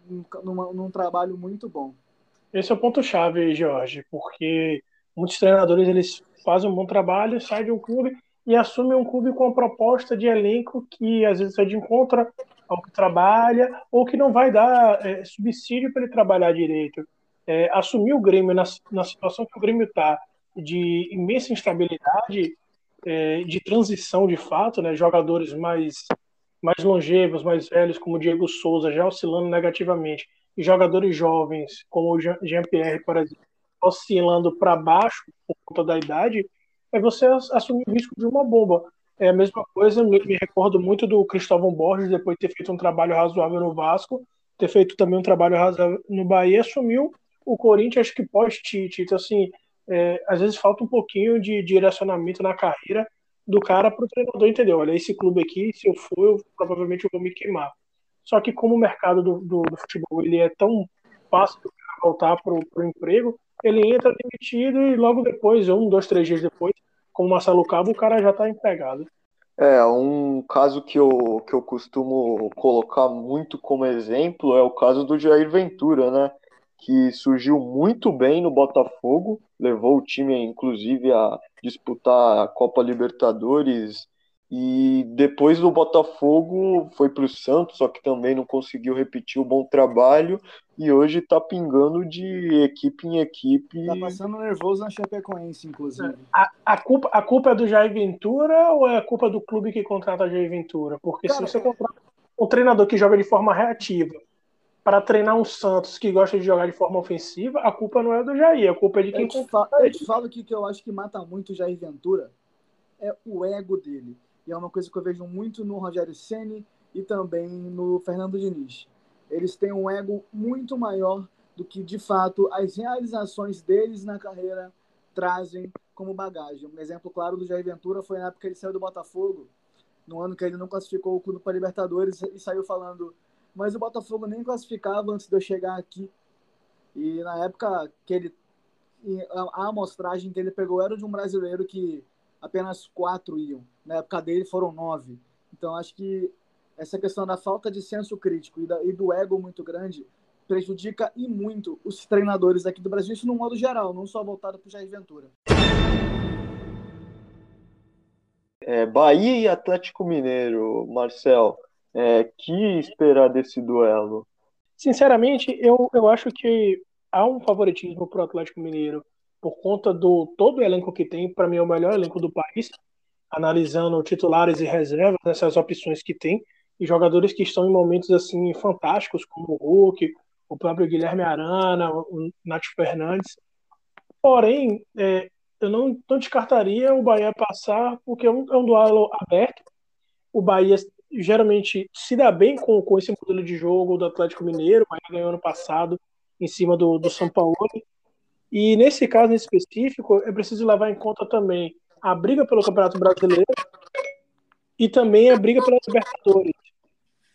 num, num, trabalho muito bom. Esse é o ponto-chave, Jorge, porque muitos treinadores eles fazem um bom trabalho, saem de um clube e assumem um clube com uma proposta de elenco que às vezes é de encontra ao que trabalha ou que não vai dar é, subsídio para ele trabalhar direito. é, assumir o Grêmio na, na situação que o Grêmio está, de imensa instabilidade, é, de transição de fato, né, jogadores mais, mais longevos, mais velhos, como o Diego Souza, já oscilando negativamente, e jogadores jovens, como o Jean-Pierre, por exemplo, oscilando para baixo por conta da idade, é você assumir o risco de uma bomba. É a mesma coisa, me, me recordo muito do Cristóvão Borges, depois de ter feito um trabalho razoável no Vasco, ter feito também um trabalho razoável no Bahia, assumiu o Corinthians, acho que pós-Tite. Então, assim, é, às vezes falta um pouquinho de direcionamento na carreira do cara para o treinador entender, olha, esse clube aqui, se eu for, eu, provavelmente eu vou me queimar. Só que como o mercado do, do, do futebol ele é tão fácil voltar para o emprego, ele entra demitido e logo depois, um, dois, três dias depois, como Marcelo Cabo, o cara já está empregado. É, um caso que eu, que eu costumo colocar muito como exemplo é o caso do Jair Ventura, né? Que surgiu muito bem no Botafogo, levou o time, inclusive, a disputar a Copa Libertadores e depois do Botafogo foi para o Santos, só que também não conseguiu repetir o bom trabalho e hoje está pingando de equipe em equipe. Tá passando nervoso na Chapecoense, inclusive. A, a, culpa, a culpa é do Jair Ventura ou é a culpa do clube que contrata Jair Ventura? Porque Cara, se você contrata um treinador que joga de forma reativa para treinar um Santos que gosta de jogar de forma ofensiva, a culpa não é do Jair, a culpa é de quem eu te, fa eu te falo que, que eu acho que mata muito o Jair Ventura é o ego dele e é uma coisa que eu vejo muito no Rogério Ceni e também no Fernando Diniz. Eles têm um ego muito maior do que, de fato, as realizações deles na carreira trazem como bagagem. Um exemplo claro do Jair Ventura foi na época que ele saiu do Botafogo, no ano que ele não classificou o clube para Libertadores e saiu falando mas o Botafogo nem classificava antes de eu chegar aqui. E na época que ele a amostragem que ele pegou era de um brasileiro que apenas quatro iam. Na época dele foram nove. Então acho que essa questão da falta de senso crítico e, da, e do ego muito grande prejudica e muito os treinadores aqui do Brasil, isso no modo geral, não só voltado para o Jair Ventura. É, Bahia e Atlético Mineiro, Marcel, é, que esperar desse duelo? Sinceramente, eu, eu acho que há um favoritismo para o Atlético Mineiro por conta do todo o elenco que tem, para mim é o melhor elenco do país, analisando titulares e reservas, essas opções que tem, e jogadores que estão em momentos assim fantásticos, como o Hulk, o próprio Guilherme Arana, o Nath Fernandes. Porém, é, eu não, não, descartaria o Bahia passar, porque é um, é um duelo aberto. O Bahia geralmente se dá bem com, com esse modelo de jogo do Atlético Mineiro, o Bahia ganhou ano passado em cima do, do São Paulo. E nesse caso específico, é preciso levar em conta também a briga pelo Campeonato Brasileiro e também a briga pela Libertadores.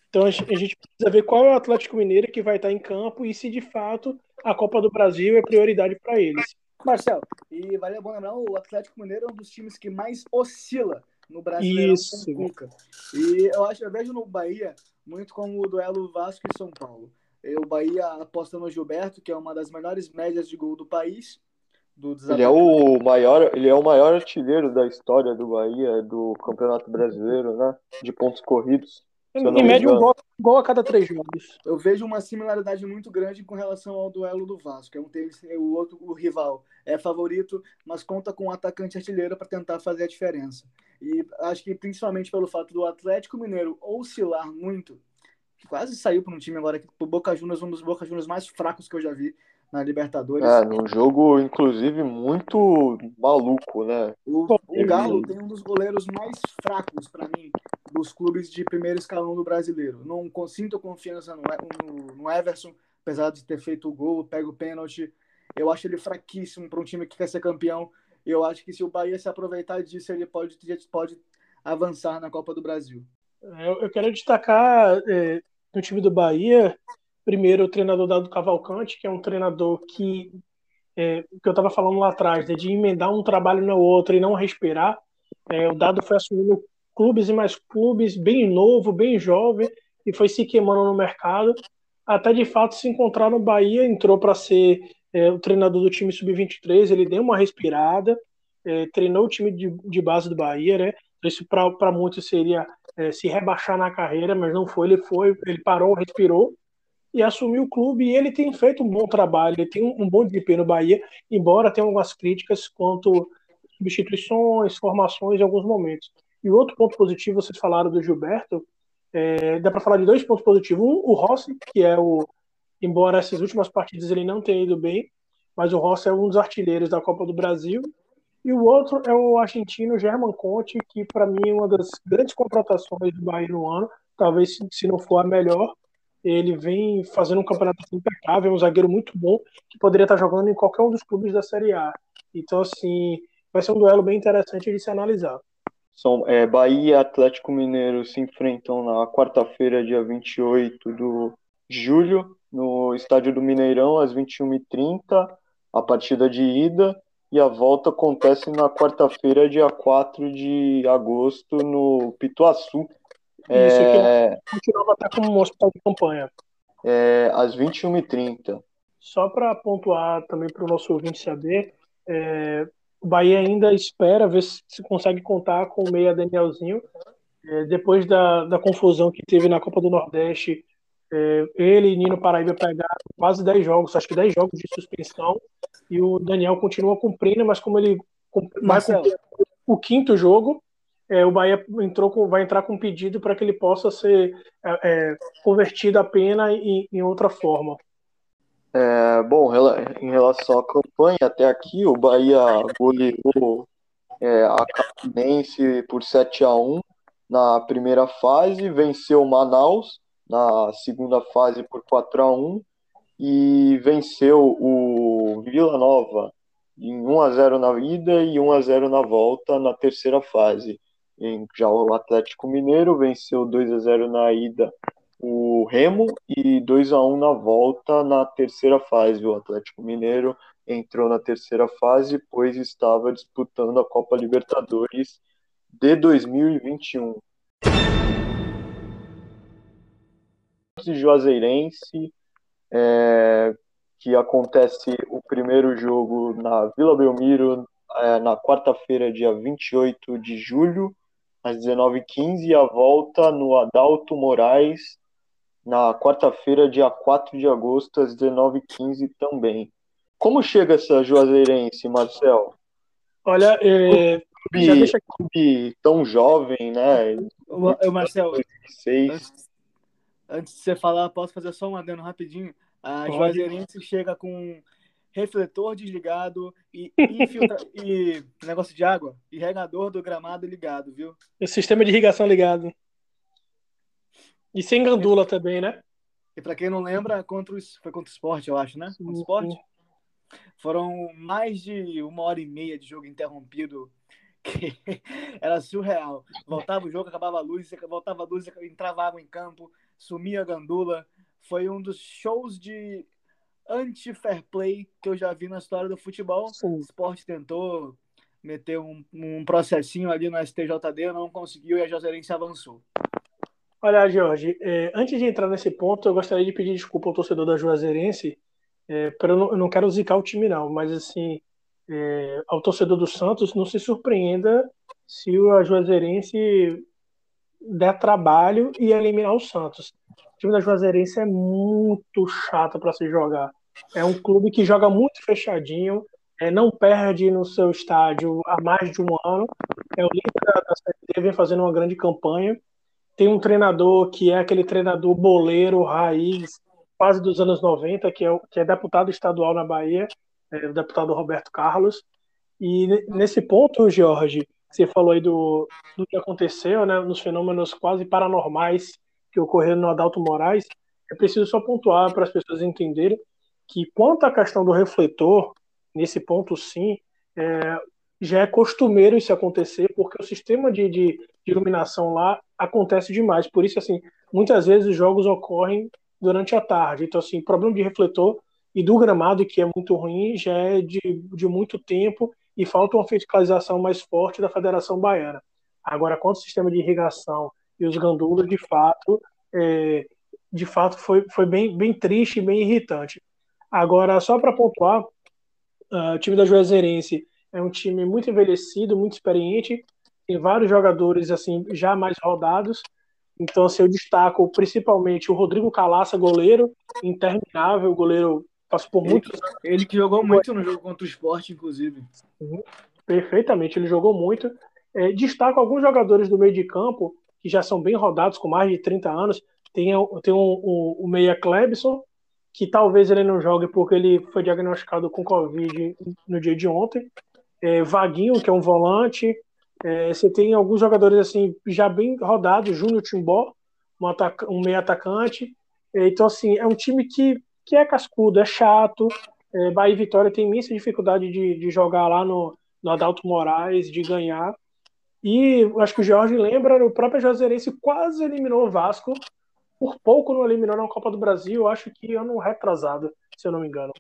Então a gente precisa ver qual é o Atlético Mineiro que vai estar em campo e se de fato a Copa do Brasil é prioridade para eles. Marcel, e vale bom lembrar, o Atlético Mineiro é um dos times que mais oscila no Brasil. Isso. E eu acho, eu vejo no Bahia muito como o duelo Vasco e São Paulo. O Bahia aposta no Gilberto, que é uma das melhores médias de gol do país. Do ele é o maior, ele é o maior artilheiro da história do Bahia, do Campeonato Brasileiro, né? De pontos corridos. Em média, um gol, gol, a cada três jogos. Eu vejo uma similaridade muito grande com relação ao duelo do Vasco. É um tênis, o outro, o rival, é favorito, mas conta com um atacante artilheiro para tentar fazer a diferença. E acho que principalmente pelo fato do Atlético Mineiro oscilar muito quase saiu para um time agora que o Boca Juniors, um dos Boca Juniors mais fracos que eu já vi na Libertadores. É, num jogo, inclusive, muito maluco, né? O, o Galo tem um dos goleiros mais fracos, para mim, dos clubes de primeiro escalão do brasileiro. Não sinto confiança no, no, no Everson, apesar de ter feito o gol, pega o pênalti. Eu acho ele fraquíssimo para um time que quer ser campeão. Eu acho que se o Bahia se aproveitar disso, ele pode, pode avançar na Copa do Brasil. Eu, eu quero destacar é, no time do Bahia, primeiro o treinador Dado Cavalcante, que é um treinador que, é, que eu estava falando lá atrás, né, de emendar um trabalho no outro e não respirar. É, o Dado foi assumindo clubes e mais clubes, bem novo, bem jovem, e foi se queimando no mercado, até de fato se encontrar no Bahia, entrou para ser é, o treinador do time sub-23, ele deu uma respirada, é, treinou o time de, de base do Bahia, né? Isso para muitos seria é, se rebaixar na carreira, mas não foi. Ele foi, ele parou, respirou e assumiu o clube e ele tem feito um bom trabalho, ele tem um, bom desempenho no Bahia, embora tenha algumas críticas quanto substituições, formações em alguns momentos. E outro ponto positivo, vocês falaram do Gilberto, é, dá para falar de dois pontos positivos. Um, o Rossi, que é o, embora essas últimas partidas ele não tenha ido bem, mas o Rossi é um dos artilheiros da Copa do Brasil. E o outro é o argentino German Conte, que para mim é uma das grandes contratações do Bahia no ano, talvez se não for a melhor. Ele vem fazendo um campeonato impecável, é um zagueiro muito bom, que poderia estar jogando em qualquer um dos clubes da Série A. Então, assim, vai ser um duelo bem interessante de se analisar. São, é, Bahia e Atlético Mineiro se enfrentam na quarta-feira, dia 28 de julho, no estádio do Mineirão, às 21h30, a partida de ida, e a volta acontece na quarta-feira, dia 4 de agosto, no Pituaçu. Isso é... aqui continuava até como um hospital de campanha. É, às 21h30. Só para pontuar também para o nosso ouvinte saber, é, o Bahia ainda espera ver se, se consegue contar com o meia Danielzinho. É, depois da, da confusão que teve na Copa do Nordeste, ele e Nino Paraíba pegaram quase 10 jogos, acho que 10 jogos de suspensão, e o Daniel continua cumprindo, mas como ele vai cumprir o quinto jogo, é, o Bahia entrou com, vai entrar com um pedido para que ele possa ser é, é convertido a pena em, em outra forma. É, bom, em relação à campanha, até aqui o Bahia goleou é, a Campinense por 7 a 1 na primeira fase, venceu Manaus na segunda fase por 4 a 1 e venceu o Vila Nova em 1 a 0 na ida e 1 a 0 na volta na terceira fase. Já o Atlético Mineiro venceu 2 a 0 na ida o Remo e 2 a 1 na volta na terceira fase. O Atlético Mineiro entrou na terceira fase, pois estava disputando a Copa Libertadores de 2021. De Juazeirense, é, que acontece o primeiro jogo na Vila Belmiro é, na quarta-feira, dia 28 de julho, às 19h15, e a volta no Adalto Moraes, na quarta-feira, dia 4 de agosto, às 19h15 também. Como chega essa Juazeirense, Marcel? Olha, é... clube, tão jovem, né? O, Marcel, antes, antes, de você falar, posso fazer só um adendo rapidinho? A Pode. Juazeirense chega com refletor desligado e, infiltra... e negócio de água, e regador do gramado ligado, viu? E sistema de irrigação ligado. E sem gandula também, né? E para quem não lembra, contra o, foi contra o esporte, eu acho, né? Contra o esporte. Foram mais de uma hora e meia de jogo interrompido, que era surreal. Voltava o jogo, acabava a luz, voltava a luz, entrava água em campo, sumia a gandula. Foi um dos shows de anti-fair play que eu já vi na história do futebol. Sim. O esporte tentou meter um, um processinho ali no STJD, não conseguiu e a Joserense avançou. Olha, Jorge, é, antes de entrar nesse ponto, eu gostaria de pedir desculpa ao torcedor da Juazeirense, é, eu, não, eu não quero zicar o time não, mas assim, é, ao torcedor do Santos, não se surpreenda se a Juazeirense der trabalho e eliminar o Santos. O time da Juazeirense é muito chato para se jogar. É um clube que joga muito fechadinho, é, não perde no seu estádio há mais de um ano. É o líder da, da D, vem fazendo uma grande campanha tem um treinador que é aquele treinador boleiro, raiz, quase dos anos 90, que é, que é deputado estadual na Bahia, é, o deputado Roberto Carlos. E nesse ponto, Jorge, você falou aí do, do que aconteceu, né, nos fenômenos quase paranormais que ocorreram no Adalto Moraes, é preciso só pontuar para as pessoas entenderem que quanto à questão do refletor, nesse ponto sim, é, já é costumeiro isso acontecer, porque o sistema de, de, de, iluminação lá acontece demais. Por isso, assim, muitas vezes os jogos ocorrem durante a tarde. Então, assim, problema de refletor e do gramado, que é muito ruim, já é de, de muito tempo e falta uma fiscalização mais forte da Federação Baiana. Agora, quanto ao sistema de irrigação e os gandulas, de fato, é, de fato foi, foi bem, bem triste e bem irritante. Agora, só para pontuar, uh, o time da Juazeirense é um time muito envelhecido, muito experiente, tem vários jogadores assim já mais rodados Então, assim, eu destaco principalmente o Rodrigo Calaça, goleiro, interminável, goleiro passou por muito. Ele, ele que jogou muito no jogo contra o esporte, inclusive. Perfeitamente, ele jogou muito. É, destaco alguns jogadores do meio de campo que já são bem rodados, com mais de 30 anos. Tem, tem o, o, o Meia Klebson, que talvez ele não jogue porque ele foi diagnosticado com Covid no dia de ontem. É, Vaguinho, que é um volante. É, você tem alguns jogadores assim já bem rodados, Júnior Timbó, um, ataca, um meio atacante. É, então, assim, é um time que, que é cascudo, é chato. É, Bahia e Vitória tem imensa dificuldade de, de jogar lá no, no Adalto Moraes, de ganhar. E acho que o Jorge lembra, o próprio Juazeirense quase eliminou o Vasco, por pouco não eliminou na Copa do Brasil, acho que ano retrasado, se eu não me engano.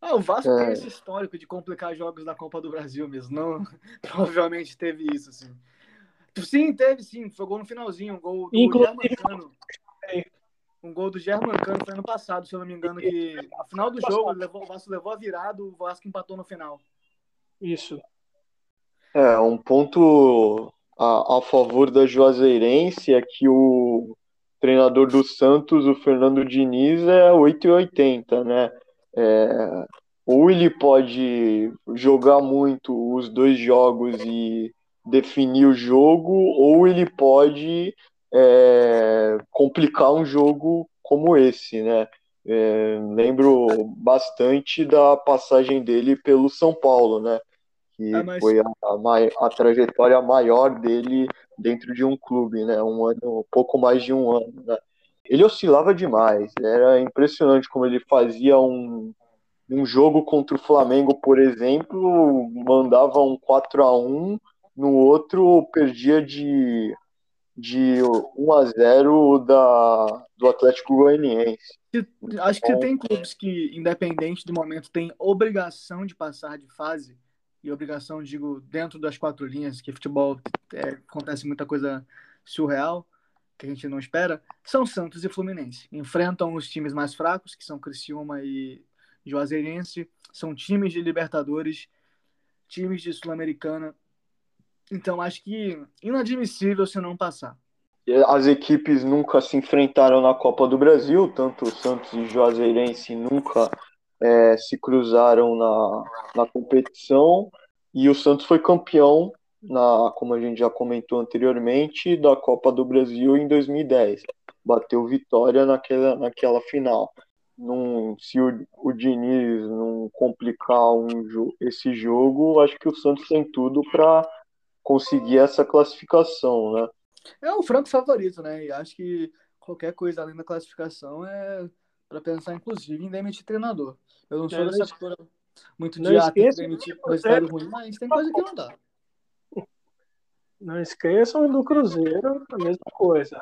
Ah, o Vasco é. tem esse histórico de complicar jogos da Copa do Brasil mesmo. Não, provavelmente teve isso, sim. Sim, teve sim. Foi gol no finalzinho. Um gol do Inclusive... Germancano. Um gol do Germancano foi ano passado, se eu não me engano, que no final do jogo levou, o Vasco levou a virada, o Vasco empatou no final. Isso. É, um ponto a, a favor da Juazeirense é que o treinador do Santos, o Fernando Diniz, é 8,80, né? É, ou ele pode jogar muito os dois jogos e definir o jogo, ou ele pode é, complicar um jogo como esse, né? É, lembro bastante da passagem dele pelo São Paulo, né? que ah, mas... foi a, a, a, trajetória maior dele dentro de um clube, né? Um ano, pouco mais de um ano, né? Ele oscilava demais, era impressionante como ele fazia um, um jogo contra o Flamengo, por exemplo, mandava um 4 a 1 no outro perdia de, de 1 a 0 da, do Atlético Goianiense. Acho que então, tem clubes que, independente do momento, tem obrigação de passar de fase e obrigação, digo, dentro das quatro linhas, que futebol é, acontece muita coisa surreal, que a gente não espera, são Santos e Fluminense. Enfrentam os times mais fracos, que são Criciúma e Juazeirense, são times de Libertadores, times de Sul-Americana. Então, acho que inadmissível se não passar. As equipes nunca se enfrentaram na Copa do Brasil, tanto Santos e Juazeirense nunca é, se cruzaram na, na competição e o Santos foi campeão, na, como a gente já comentou anteriormente, da Copa do Brasil em 2010. Bateu vitória naquela, naquela final. Num, se o, o Diniz não complicar um, esse jogo, acho que o Santos tem tudo para conseguir essa classificação, né? É o franco favorito, né? E acho que qualquer coisa além da classificação é para pensar, inclusive, em demitir treinador. Eu não sou é, dessa cor muito de ah, demitir resultado ruim, mas tem coisa que não dá. Não esqueçam do Cruzeiro, a mesma coisa.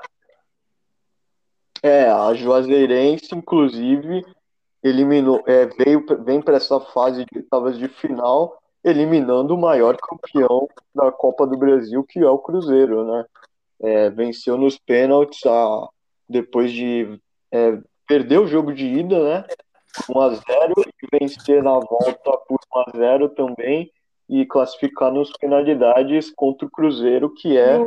É, a Juazeirense, inclusive, eliminou, é, veio, vem para essa fase de, talvez de final, eliminando o maior campeão da Copa do Brasil, que é o Cruzeiro, né? É, venceu nos pênaltis a, depois de é, perder o jogo de ida, né? 1x0 e vencer na volta por 1x0 também e classificar nos penalidades contra o Cruzeiro, que é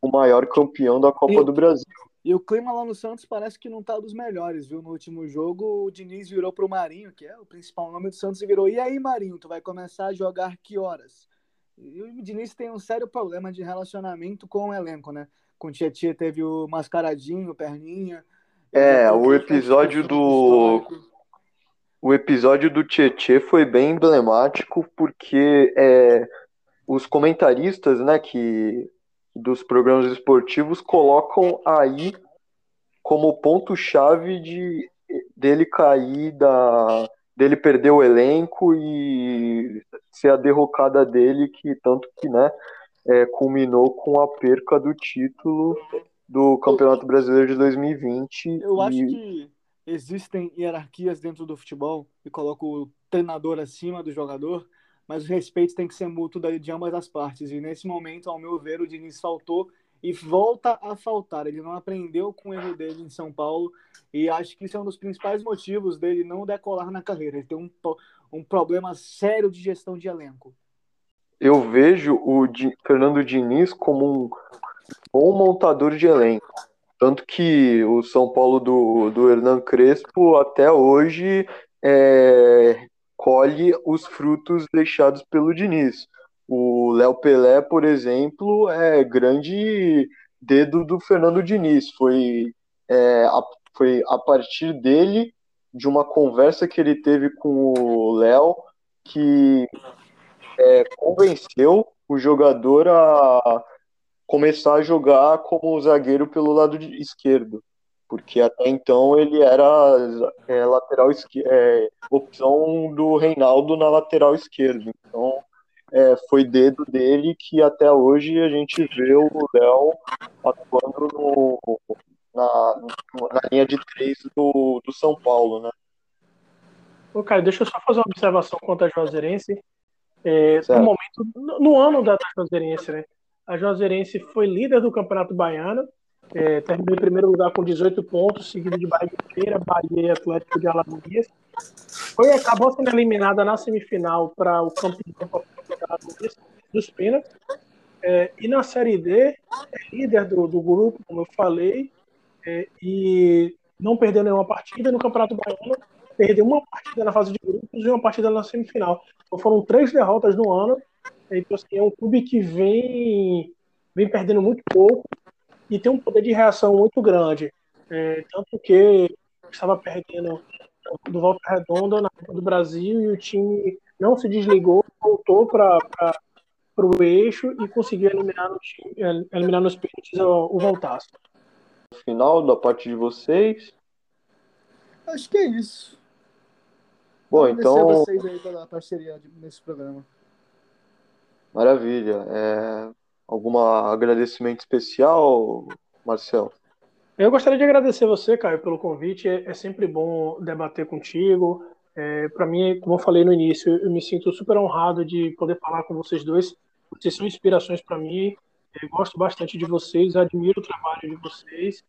o maior campeão da Copa do Brasil. E o clima lá no Santos parece que não tá dos melhores, viu? No último jogo, o Diniz virou pro Marinho, que é o principal nome do Santos, e virou: E aí, Marinho, tu vai começar a jogar que horas? E o Diniz tem um sério problema de relacionamento com o elenco, né? Com o Tietchan teve o Mascaradinho, o Perninha, é, o episódio do. O episódio do Tietê foi bem emblemático porque é, os comentaristas, né, que dos programas esportivos colocam aí como ponto-chave de dele cair da dele perder o elenco e ser a derrocada dele que tanto que né é, culminou com a perca do título do Campeonato Brasileiro de 2020. Eu e... acho que existem hierarquias dentro do futebol e coloco o treinador acima do jogador, mas o respeito tem que ser mútuo de ambas as partes. E nesse momento, ao meu ver, o Diniz faltou e volta a faltar. Ele não aprendeu com o erro dele em São Paulo e acho que isso é um dos principais motivos dele não decolar na carreira. Ele tem um, um problema sério de gestão de elenco. Eu vejo o Fernando Diniz como um bom montador de elenco. Tanto que o São Paulo do, do Hernan Crespo até hoje é, colhe os frutos deixados pelo Diniz. O Léo Pelé, por exemplo, é grande dedo do Fernando Diniz. Foi, é, a, foi a partir dele, de uma conversa que ele teve com o Léo, que é, convenceu o jogador a começar a jogar como zagueiro pelo lado esquerdo, porque até então ele era é, lateral é, opção do Reinaldo na lateral esquerda. Então é, foi dedo dele que até hoje a gente vê o Léo atuando no, na, na linha de três do, do São Paulo, né? Ô, Caio, deixa eu só fazer uma observação quanto a Juazeirense. É, no momento, no, no ano da Juazeirense, né? A Juazeirense foi líder do Campeonato Baiano, é, terminou em primeiro lugar com 18 pontos, seguido de Bahia Feira, Bahia e Atlético de Alagoas. Foi, acabou sendo eliminada na semifinal para o campeão dos pênaltis. É, e na Série D, é líder do, do grupo, como eu falei, é, e não perdeu nenhuma partida no Campeonato Baiano, perdeu uma partida na fase de grupos e uma partida na semifinal. Então foram três derrotas no ano então, assim, é um clube que vem, vem perdendo muito pouco e tem um poder de reação muito grande. É, tanto que estava perdendo do Volta Redonda na Copa do Brasil e o time não se desligou, voltou para o eixo e conseguiu eliminar, no time, eliminar nos pênaltis o, o Voltaço. Final da parte de vocês? Acho que é isso. Bom, então. vocês aí pela parceria nesse programa. Maravilha. É, algum agradecimento especial, Marcelo? Eu gostaria de agradecer você, Caio, pelo convite. É, é sempre bom debater contigo. É, para mim, como eu falei no início, eu me sinto super honrado de poder falar com vocês dois. Vocês são inspirações para mim. Eu gosto bastante de vocês, admiro o trabalho de vocês.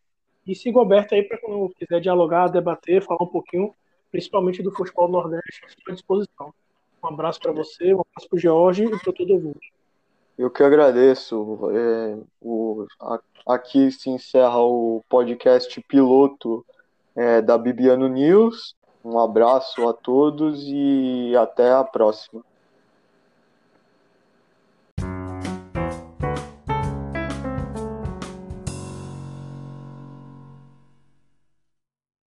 E sigo aberto aí para quando quiser dialogar, debater, falar um pouquinho, principalmente do futebol Nordeste, estou à disposição. Um abraço para você, um abraço para o Jorge e para todo mundo. Eu que agradeço. É, o, a, aqui se encerra o podcast piloto é, da Bibiano News. Um abraço a todos e até a próxima.